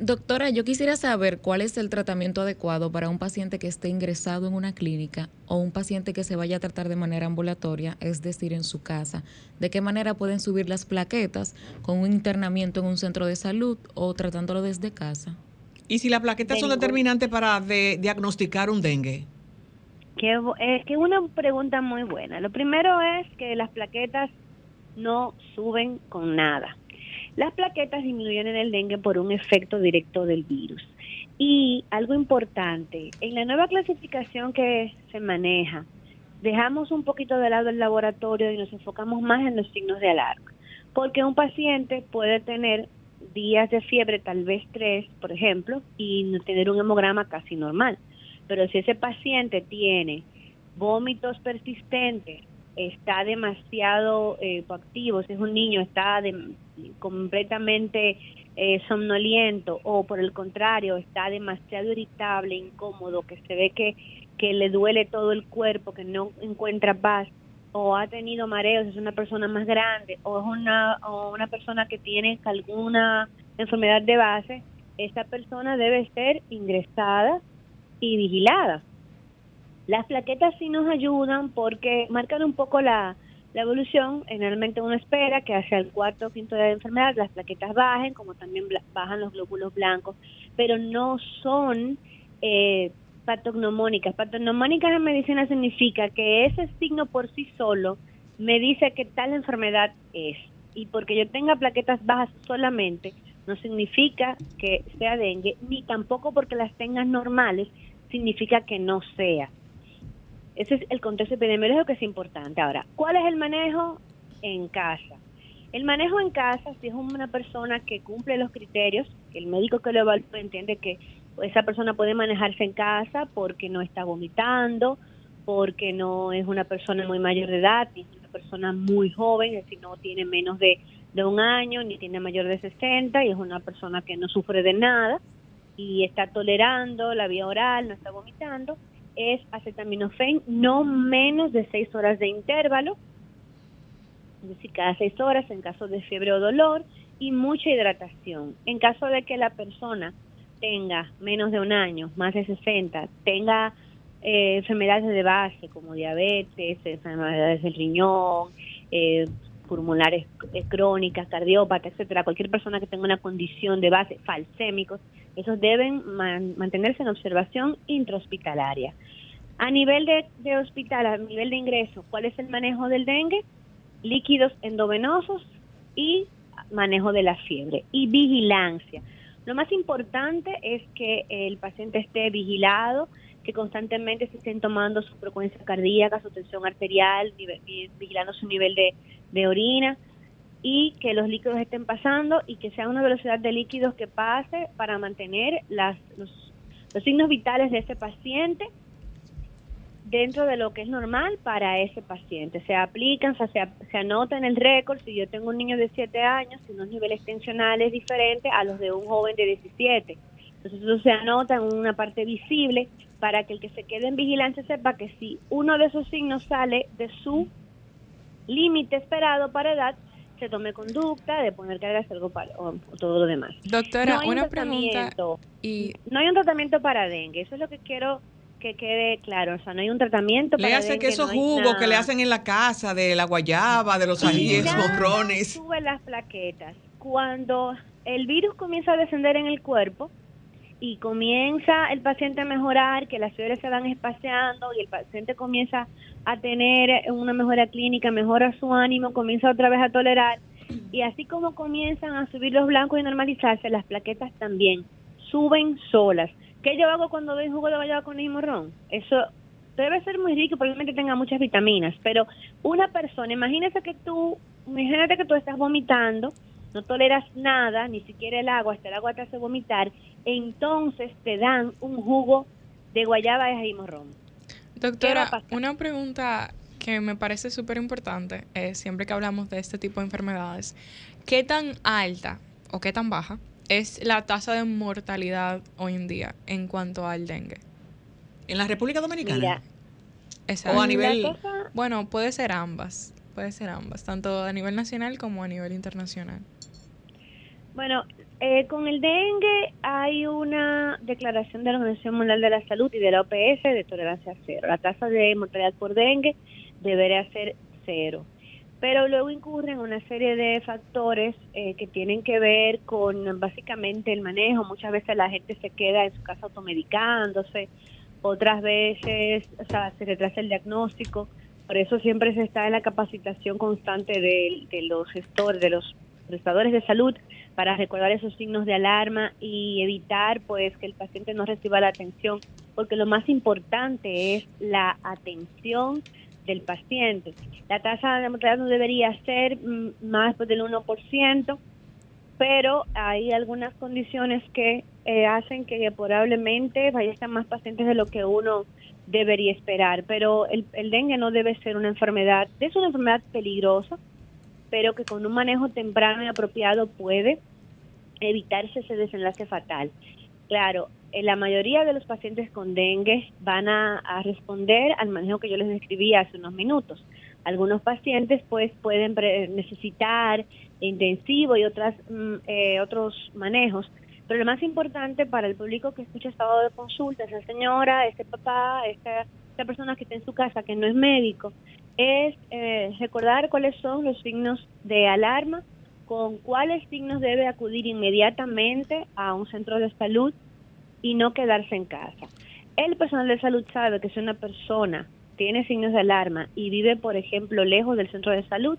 Doctora, yo quisiera saber cuál es el tratamiento adecuado para un paciente que esté ingresado en una clínica o un paciente que se vaya a tratar de manera ambulatoria, es decir, en su casa. ¿De qué manera pueden subir las plaquetas con un internamiento en un centro de salud o tratándolo desde casa? ¿Y si las plaquetas son determinantes para diagnosticar un dengue? Que, es que una pregunta muy buena. Lo primero es que las plaquetas no suben con nada. Las plaquetas disminuyen en el dengue por un efecto directo del virus. Y algo importante, en la nueva clasificación que se maneja, dejamos un poquito de lado el laboratorio y nos enfocamos más en los signos de alarma. Porque un paciente puede tener días de fiebre, tal vez tres, por ejemplo, y tener un hemograma casi normal. Pero si ese paciente tiene vómitos persistentes, está demasiado eh, activo, si es un niño está completamente eh, somnoliento o por el contrario está demasiado irritable, incómodo, que se ve que, que le duele todo el cuerpo, que no encuentra paz o ha tenido mareos, es una persona más grande o es una, o una persona que tiene alguna enfermedad de base, esta persona debe ser ingresada y vigilada. Las plaquetas sí nos ayudan porque marcan un poco la, la evolución. Generalmente uno espera que hacia el cuarto o quinto día de enfermedad las plaquetas bajen, como también bajan los glóbulos blancos, pero no son eh, patognomónicas. Patognomónicas en medicina significa que ese signo por sí solo me dice que tal enfermedad es. Y porque yo tenga plaquetas bajas solamente, no significa que sea dengue, ni tampoco porque las tengas normales, significa que no sea. Ese es el contexto epidemiológico que es importante. Ahora, ¿cuál es el manejo en casa? El manejo en casa, si es una persona que cumple los criterios, que el médico que lo evalúa entiende que esa persona puede manejarse en casa porque no está vomitando, porque no es una persona muy mayor de edad, ni es una persona muy joven, es decir, no tiene menos de, de un año, ni tiene mayor de 60, y es una persona que no sufre de nada y está tolerando la vía oral, no está vomitando es acetaminofén no menos de seis horas de intervalo, es decir, cada seis horas en caso de fiebre o dolor, y mucha hidratación. En caso de que la persona tenga menos de un año, más de 60, tenga eh, enfermedades de base como diabetes, enfermedades del riñón, eh, pulmonares eh, crónicas, cardiópatas, etcétera, cualquier persona que tenga una condición de base, falsémicos, esos deben mantenerse en observación intrahospitalaria. A nivel de, hospital, a nivel de ingreso, ¿cuál es el manejo del dengue? Líquidos endovenosos y manejo de la fiebre y vigilancia. Lo más importante es que el paciente esté vigilado, que constantemente se estén tomando su frecuencia cardíaca, su tensión arterial, vigilando su nivel de, orina y que los líquidos estén pasando y que sea una velocidad de líquidos que pase para mantener las, los, signos vitales de ese paciente dentro de lo que es normal para ese paciente. Se aplican, se, se anota en el récord, si yo tengo un niño de 7 años, tiene unos niveles tensionales diferentes a los de un joven de 17. Entonces eso se anota en una parte visible para que el que se quede en vigilancia sepa que si uno de esos signos sale de su límite esperado para edad, se tome conducta de poner cargas algo para o, todo lo demás. Doctora, una pregunta y no hay un tratamiento para dengue, eso es lo que quiero que quede claro, o sea, no hay un tratamiento le hace que esos jugos que le hacen en la casa de la guayaba, de los ajíes, morrones. Sube las plaquetas. Cuando el virus comienza a descender en el cuerpo y comienza el paciente a mejorar, que las fiebres se van espaciando y el paciente comienza a tener una mejora clínica, mejora su ánimo, comienza otra vez a tolerar y así como comienzan a subir los blancos y normalizarse, las plaquetas también suben solas. ¿Qué yo hago cuando doy jugo de guayaba con el morrón? Eso debe ser muy rico, probablemente tenga muchas vitaminas, pero una persona, imagínese que tú, imagínate que tú estás vomitando, no toleras nada, ni siquiera el agua, hasta el agua te hace vomitar, entonces te dan un jugo de guayaba y morrón. Doctora, una pregunta que me parece súper importante, eh, siempre que hablamos de este tipo de enfermedades, ¿qué tan alta o qué tan baja es la tasa de mortalidad hoy en día en cuanto al dengue? ¿En la República Dominicana? o a nivel... Bueno, puede ser ambas, puede ser ambas, tanto a nivel nacional como a nivel internacional. Bueno, eh, con el dengue hay una declaración de la Organización Mundial de la Salud y de la OPS de tolerancia cero. La tasa de mortalidad por dengue debería ser cero pero luego incurren una serie de factores eh, que tienen que ver con básicamente el manejo. Muchas veces la gente se queda en su casa automedicándose, otras veces o sea, se retrasa el diagnóstico. Por eso siempre se está en la capacitación constante de, de los gestores, de los prestadores de salud, para recordar esos signos de alarma y evitar pues que el paciente no reciba la atención, porque lo más importante es la atención del paciente. La tasa de mortalidad no debería ser mm, más del 1%, pero hay algunas condiciones que eh, hacen que probablemente fallecen más pacientes de lo que uno debería esperar. Pero el, el dengue no debe ser una enfermedad, es una enfermedad peligrosa, pero que con un manejo temprano y apropiado puede evitarse ese desenlace fatal. Claro, eh, la mayoría de los pacientes con dengue van a, responder al manejo que yo les describí hace unos minutos. Algunos pacientes pues pueden necesitar intensivo y otras mm, eh, otros manejos, Pero lo más importante para el público que escucha estado de consulta, esa señora, este papá, esta, persona que está en su casa, que no es médico, es eh, recordar cuáles son los signos de alarma, con cuáles signos debe acudir inmediatamente a un centro de salud y no quedarse en casa. El personal de salud sabe que si una persona tiene signos de alarma y vive, por ejemplo, lejos del centro de salud,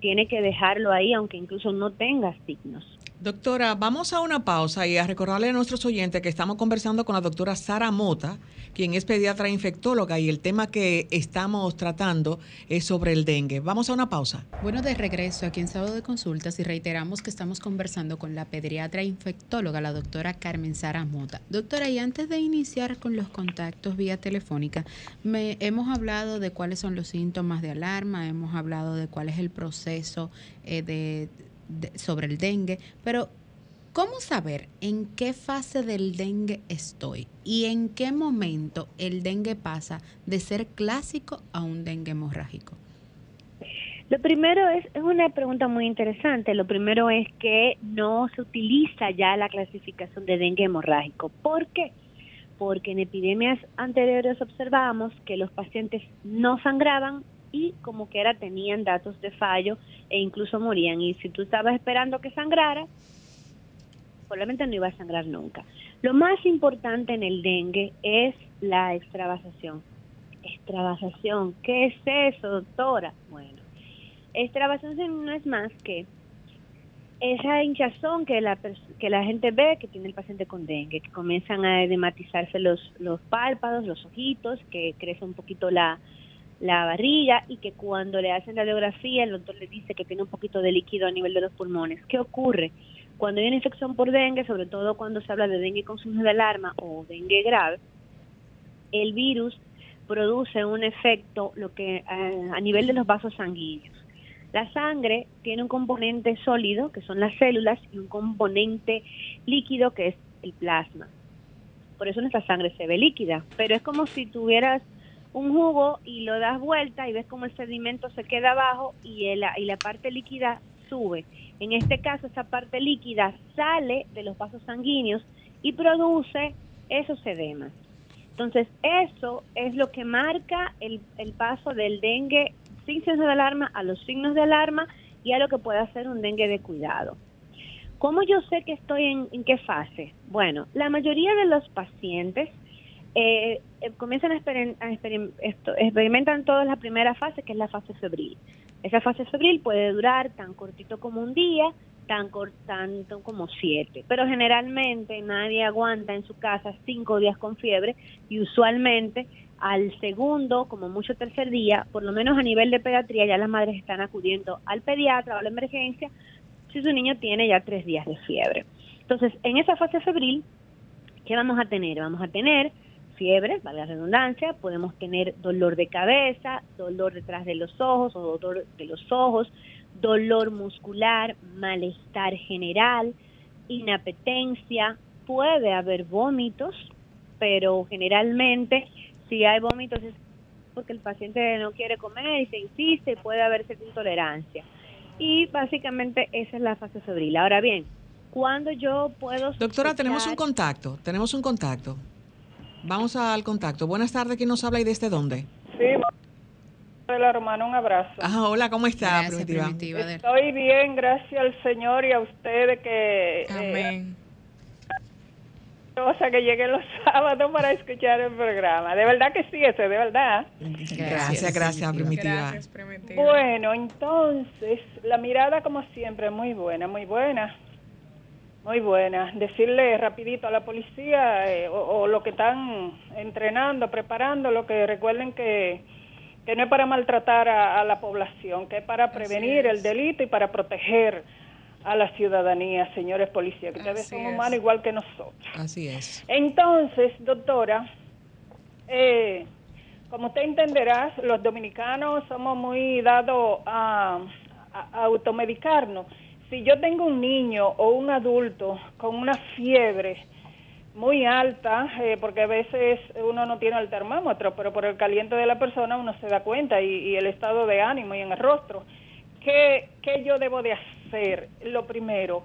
tiene que dejarlo ahí aunque incluso no tenga signos. Doctora, vamos a una pausa y a recordarle a nuestros oyentes que estamos conversando con la doctora Sara Mota, quien es pediatra infectóloga y el tema que estamos tratando es sobre el dengue. Vamos a una pausa. Bueno, de regreso aquí en Sábado de Consultas y reiteramos que estamos conversando con la pediatra infectóloga, la doctora Carmen Sara Mota. Doctora, y antes de iniciar con los contactos vía telefónica, me, hemos hablado de cuáles son los síntomas de alarma, hemos hablado de cuál es el proceso eh, de sobre el dengue, pero ¿cómo saber en qué fase del dengue estoy y en qué momento el dengue pasa de ser clásico a un dengue hemorrágico? Lo primero es, es una pregunta muy interesante. Lo primero es que no se utiliza ya la clasificación de dengue hemorrágico. ¿Por qué? Porque en epidemias anteriores observábamos que los pacientes no sangraban y como que era tenían datos de fallo e incluso morían. Y si tú estabas esperando que sangrara, probablemente no iba a sangrar nunca. Lo más importante en el dengue es la extravasación. Extravasación, ¿qué es eso, doctora? Bueno, extravasación no es más que esa hinchazón que la, que la gente ve que tiene el paciente con dengue, que comienzan a edematizarse los, los párpados, los ojitos, que crece un poquito la, la barriga y que cuando le hacen la radiografía el doctor le dice que tiene un poquito de líquido a nivel de los pulmones. ¿Qué ocurre? Cuando hay una infección por dengue, sobre todo cuando se habla de dengue con signos de alarma o dengue grave, el virus produce un efecto lo que eh, a nivel de los vasos sanguíneos. La sangre tiene un componente sólido, que son las células, y un componente líquido, que es el plasma. Por eso nuestra sangre se ve líquida, pero es como si tuvieras un jugo y lo das vuelta y ves como el sedimento se queda abajo y, el, y la parte líquida sube. En este caso, esa parte líquida sale de los vasos sanguíneos y produce esos edemas. Entonces, eso es lo que marca el, el paso del dengue sin signos de alarma a los signos de alarma y a lo que puede hacer un dengue de cuidado. ¿Cómo yo sé que estoy en qué fase? Bueno, la mayoría de los pacientes eh, comienzan a, experimentan todas la primera fase, que es la fase febril. Esa fase febril puede durar tan cortito como un día, tan tanto como siete, pero generalmente nadie aguanta en su casa cinco días con fiebre y usualmente al segundo, como mucho tercer día, por lo menos a nivel de pediatría, ya las madres están acudiendo al pediatra o a la emergencia si su niño tiene ya tres días de fiebre. Entonces, en esa fase febril, ¿qué vamos a tener? Vamos a tener fiebre, vale la redundancia, podemos tener dolor de cabeza, dolor detrás de los ojos o dolor de los ojos, dolor muscular, malestar general, inapetencia, puede haber vómitos, pero generalmente si hay vómitos es porque el paciente no quiere comer y se insiste, puede haber cierta intolerancia. Y básicamente esa es la fase febril. Ahora bien, cuando yo puedo... Doctora, tenemos un contacto, tenemos un contacto. Vamos al contacto. Buenas tardes, ¿quién nos habla y desde dónde? Sí, hola hermano, un abrazo. Ajá, hola, ¿cómo está? Estoy bien, gracias al Señor y a ustedes que... Eh, Amén. o sea, que lleguen los sábados para escuchar el programa. De verdad que sí, eso de verdad. Gracias, gracias, Primitiva. Gracias, Primitiva. Bueno, entonces, la mirada como siempre, muy buena, muy buena. Muy buena. Decirle rapidito a la policía eh, o, lo que están entrenando, preparando, lo que recuerden que, que no es para maltratar a, la población, que es para prevenir el delito y para proteger a la ciudadanía, señores policías, que ustedes son humanos igual que nosotros. Así es. Entonces, doctora, eh, como usted entenderá, los dominicanos somos muy dados a, a automedicarnos si yo tengo un niño o un adulto con una fiebre muy alta, eh, porque a veces uno no tiene el termómetro, pero por el caliente de la persona uno se da cuenta y, el estado de ánimo y en el rostro. ¿Qué, ¿Qué yo debo de hacer? Lo primero.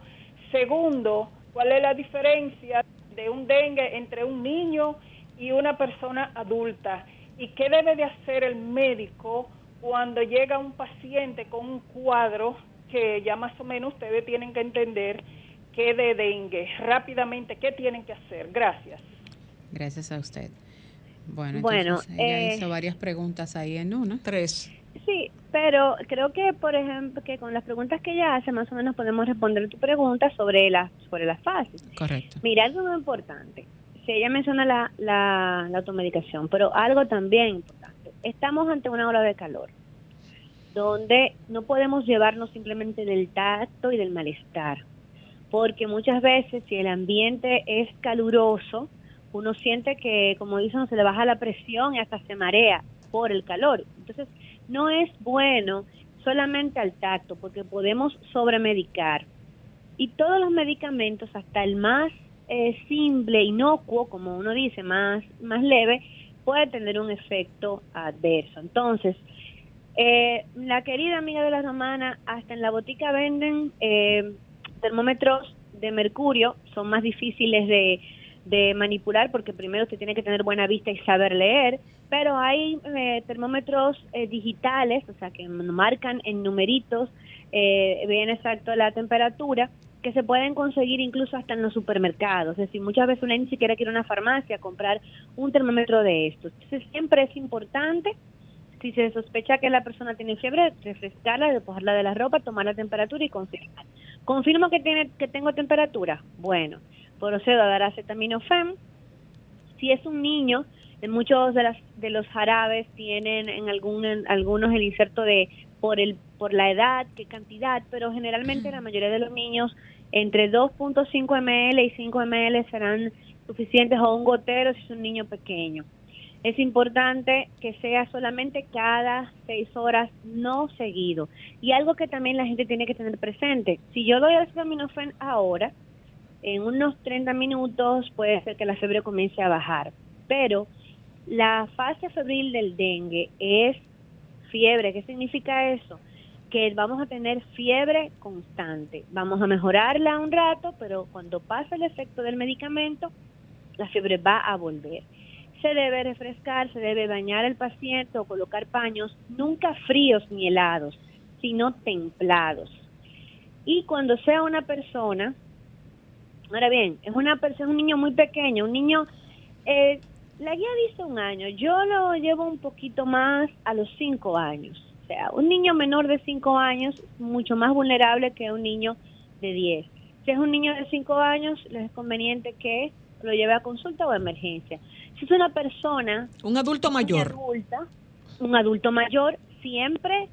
Segundo, ¿Cuál es la diferencia de un dengue entre un niño y una persona adulta? ¿Y qué debe de hacer el médico cuando llega un paciente con un cuadro que ya más o menos ustedes tienen que entender que de dengue? Rápidamente, ¿qué tienen que hacer? Gracias. Gracias a usted. Bueno, Bueno, entonces ella eh, hizo varias preguntas ahí en una. Tres. Sí, pero creo que, por ejemplo, que con las preguntas que ella hace, más o menos podemos responder tu pregunta sobre las sobre las fases. Correcto. Mira, algo muy importante. Si ella menciona la, la, la automedicación, pero algo también importante. Estamos ante una ola de calor, donde no podemos llevarnos simplemente del tacto y del malestar, porque muchas veces si el ambiente es caluroso, uno siente que, como dicen, se le baja la presión y hasta se marea por el calor. Entonces, no es bueno solamente al tacto, porque podemos sobremedicar. Y todos los medicamentos, hasta el más eh, simple, inocuo, como uno dice, más, más leve, puede tener un efecto adverso. Entonces, eh, la querida amiga de la romana, hasta en la botica venden eh, termómetros de mercurio, son más difíciles de, de manipular porque primero usted tiene que tener buena vista y saber leer, pero hay eh, termómetros eh, digitales, o sea, que marcan en numeritos eh, bien exacto la temperatura, que se pueden conseguir incluso hasta en los supermercados. Es decir, muchas veces uno ni siquiera quiere una farmacia a comprar un termómetro de estos. Entonces, siempre es importante, si se sospecha que la persona tiene fiebre, refrescarla, despojarla de la ropa, tomar la temperatura y confirmar. ¿Confirmo que, tiene, que tengo temperatura? Bueno, procedo a dar acetaminofén. Si es un niño, en muchos de, las, de los jarabes tienen en, algún, en algunos el inserto de por el por la edad, qué cantidad, pero generalmente la mayoría de los niños entre 2.5 ml y 5 ml serán suficientes o un gotero si es un niño pequeño. Es importante que sea solamente cada seis horas, no seguido. Y algo que también la gente tiene que tener presente, si yo doy acetaminofén ahora, en unos 30 minutos puede ser que la fiebre comience a bajar. Pero la fase febril del dengue es fiebre. ¿Qué significa eso? Que vamos a tener fiebre constante. Vamos a mejorarla un rato, pero cuando pasa el efecto del medicamento, la fiebre va a volver. Se debe refrescar, se debe bañar al paciente o colocar paños, nunca fríos ni helados, sino templados. Y cuando sea una persona Ahora bien, es una persona, un niño muy pequeño, un niño, eh, la guía dice un año, yo lo llevo un poquito más a los cinco años. O sea, un niño menor de cinco años es mucho más vulnerable que un niño de diez. Si es un niño de cinco años, es conveniente que lo lleve a consulta o a emergencia. Si es una persona... Un adulto mayor. Adulta, un adulto mayor siempre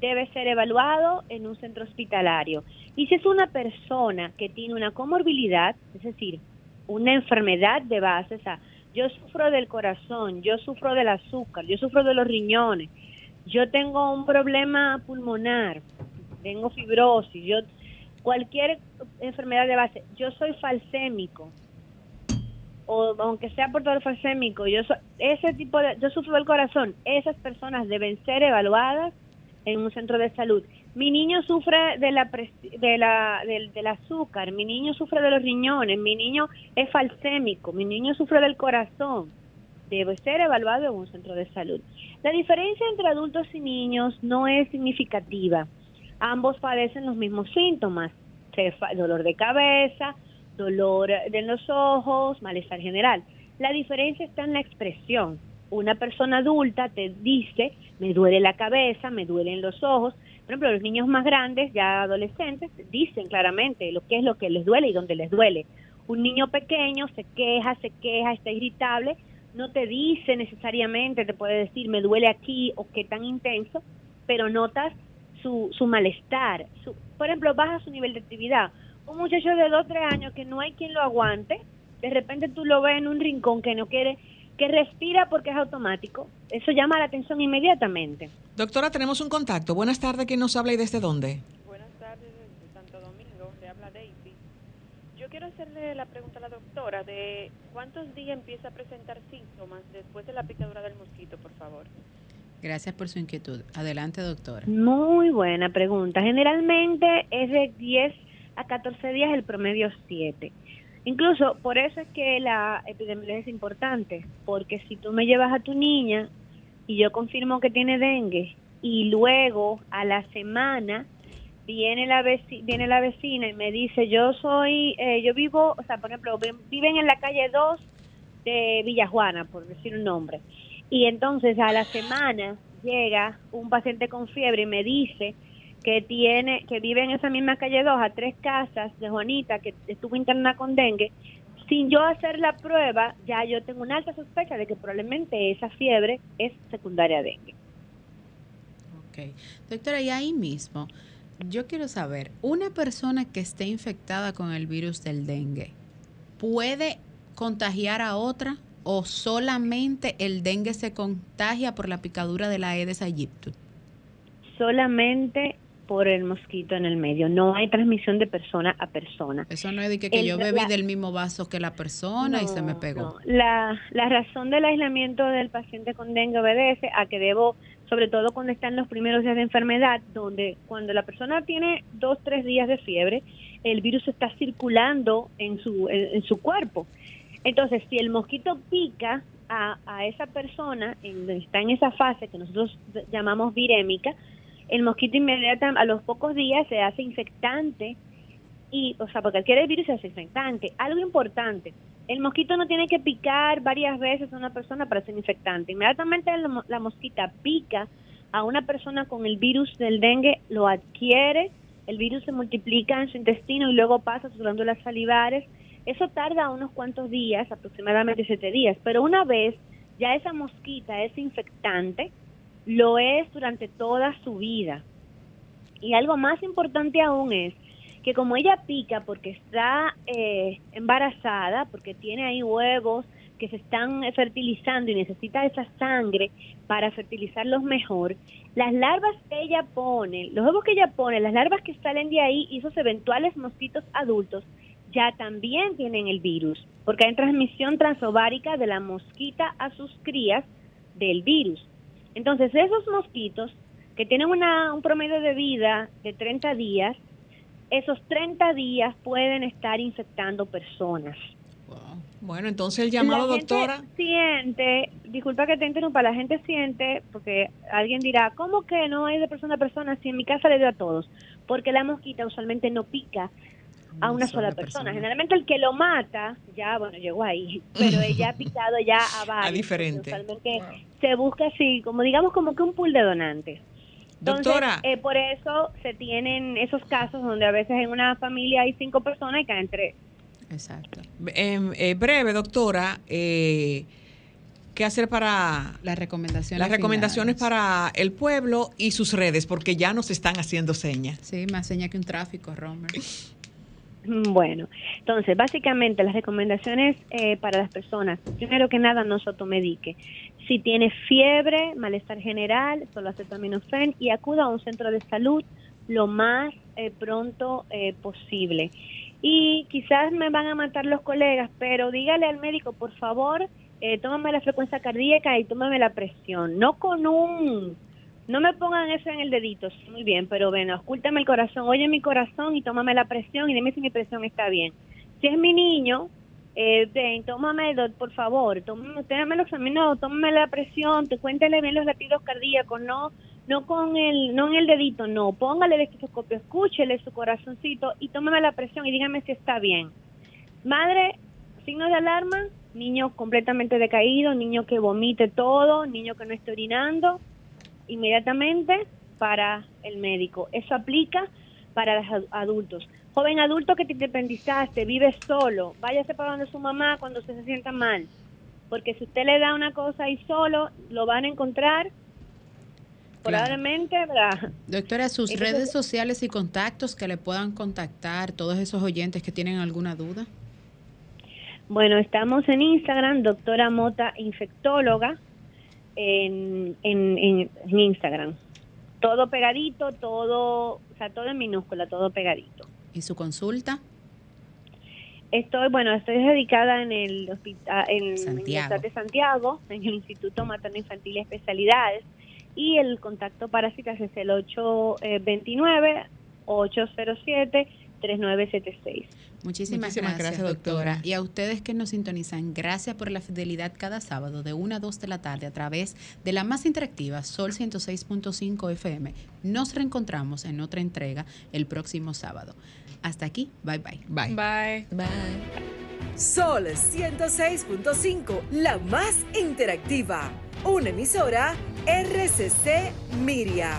debe ser evaluado en un centro hospitalario. Y si es una persona que tiene una comorbilidad, es decir, una enfermedad de base, o sea, yo sufro del corazón, yo sufro del azúcar, yo sufro de los riñones, yo tengo un problema pulmonar, tengo fibrosis, yo cualquier enfermedad de base, yo soy falsémico o aunque sea portador falsémico, yo soy, ese tipo de yo sufro del corazón, esas personas deben ser evaluadas en un centro de salud. Mi niño sufre de la, de la del, del, azúcar, mi niño sufre de los riñones, mi niño es falsémico, mi niño sufre del corazón. Debe ser evaluado en un centro de salud. La diferencia entre adultos y niños no es significativa. Ambos padecen los mismos síntomas, dolor de cabeza, dolor de los ojos, malestar general. La diferencia está en la expresión una persona adulta te dice, me duele la cabeza, me duelen los ojos. Por ejemplo, los niños más grandes, ya adolescentes, dicen claramente lo que es lo que les duele y dónde les duele. Un niño pequeño se queja, se queja, está irritable, no te dice necesariamente, te puede decir, me duele aquí o qué tan intenso, pero notas su, su malestar. Su, por ejemplo, baja su nivel de actividad. Un muchacho de 2 3 años que no hay quien lo aguante, de repente tú lo ves en un rincón que no quiere que respira porque es automático. Eso llama la atención inmediatamente. Doctora, tenemos un contacto. Buenas tardes, ¿quién nos habla y desde dónde? Buenas tardes, desde Santo Domingo, le habla Daisy. Yo quiero hacerle la pregunta a la doctora de cuántos días empieza a presentar síntomas después de la picadura del mosquito, por favor. Gracias por su inquietud. Adelante, doctora. Muy buena pregunta. Generalmente es de 10 a 14 días el promedio 7. Incluso por eso es que la epidemiología es importante, porque si tú me llevas a tu niña y yo confirmo que tiene dengue y luego a la semana viene la viene la vecina y me dice yo soy eh, yo vivo o sea por ejemplo viven en la calle 2 de Villajuana por decir un nombre y entonces a la semana llega un paciente con fiebre y me dice que tiene que vive en esa misma calle 2 a tres casas de Juanita que estuvo interna con dengue sin yo hacer la prueba ya yo tengo una alta sospecha de que probablemente esa fiebre es secundaria dengue Ok. Doctora, y ahí mismo, yo quiero saber, una persona que esté infectada con el virus del dengue, ¿puede contagiar a otra o solamente el dengue se contagia por la picadura de la Aedes aegypti? Solamente por el mosquito en el medio. No hay transmisión de persona a persona. Eso no es de que, yo bebí del mismo vaso que la persona y se me pegó. La, la razón del aislamiento del paciente con dengue obedece a que debo sobre todo cuando están los primeros días de enfermedad, donde cuando la persona tiene dos, tres días de fiebre, el virus está circulando en su, en, su cuerpo. Entonces, si el mosquito pica a, a esa persona, en, está en esa fase que nosotros llamamos virémica, el mosquito inmediatamente, a los pocos días, se hace infectante y, o sea, porque adquiere el virus se hace infectante. Algo importante, el mosquito no tiene que picar varias veces a una persona para ser infectante. Inmediatamente la, mosquita pica a una persona con el virus del dengue, lo adquiere, el virus se multiplica en su intestino y luego pasa a sus glándulas salivares. Eso tarda unos cuantos días, aproximadamente siete días, pero una vez ya esa mosquita es infectante, lo es durante toda su vida. Y algo más importante aún es que como ella pica porque está eh, embarazada, porque tiene ahí huevos que se están fertilizando y necesita esa sangre para fertilizarlos mejor, las larvas que ella pone, los huevos que ella pone, las larvas que salen de ahí y esos eventuales mosquitos adultos ya también tienen el virus, porque hay transmisión transovárica de la mosquita a sus crías del virus. Entonces, esos mosquitos que tienen una, un promedio de vida de 30 días, esos 30 días pueden estar infectando personas. Bueno, entonces el llamado, la doctora. Siente, disculpa que te interrumpa, la gente siente, porque alguien dirá, ¿cómo que no hay de persona a persona si en mi casa le dio a todos? Porque la mosquita usualmente no pica a una, sola, persona. Generalmente el que lo mata, ya, bueno, llegó ahí, pero ella ha picado ya a varios. A diferente. Usualmente se busca así, como digamos, como que un pool de donantes. Doctora. Eh, por eso se tienen esos casos donde a veces en una familia hay cinco personas y caen tres. Exacto. Eh, breve, doctora. Eh, ¿Qué hacer para las recomendaciones? Las recomendaciones para el pueblo y sus redes, porque ya nos están haciendo señas. Sí, más señas que un tráfico, Romer. Mm, bueno, entonces, básicamente las recomendaciones para las personas, primero que nada, no se automedique. Si tiene fiebre, malestar general, solo acetaminofén y acuda a un centro de salud lo más eh, pronto eh, posible. Y quizás me van a matar los colegas, pero dígale al médico, por favor, eh, tómame la frecuencia cardíaca y tómame la presión. No con un, no me pongan eso en el dedito, muy bien, pero bueno, ocúltame el corazón, oye mi corazón y tómame la presión y dime si mi presión está bien. Si es mi niño, eh, ven, tómame, por favor, tómame, usted me lo examinó, tómame la presión, te cuéntele bien los latidos cardíacos, no no con el no en el dedito, no, póngale el estetoscopio, escúchele su corazoncito y tómame la presión y dígame si está bien. Madre, signos de alarma, niño completamente decaído, niño que vomite todo, niño que no esté orinando, inmediatamente para el médico. Eso aplica para los adultos. Joven adulto que te independizaste, vive solo, váyase para donde su mamá cuando usted se sienta mal. Porque si usted le da una cosa ahí solo, lo van a encontrar probablemente, ¿verdad? Doctora, sus redes sociales y contactos que le puedan contactar, todos esos oyentes que tienen alguna duda. Bueno, estamos en Instagram, doctora Mota Infectóloga, en, en, en Instagram. Todo pegadito, todo, o sea, todo en minúscula, todo pegadito. ¿Y su consulta? Estoy, bueno, estoy dedicada en el hospital, en Santiago. de Santiago, en el Instituto Materno Infantil y Especialidades, y el contacto para citas es el 829 807 3976. Muchísimas, Muchísimas gracias, gracias, doctora. doctora. Y a ustedes que nos sintonizan, gracias por la fidelidad cada sábado de 1 a 2 de la tarde a través de la más interactiva Sol 106.5 FM. Nos reencontramos en otra entrega el próximo sábado. Hasta aquí, bye bye. Bye. Bye. Bye. Sol 106.5, la más interactiva. Una emisora RCC Miria.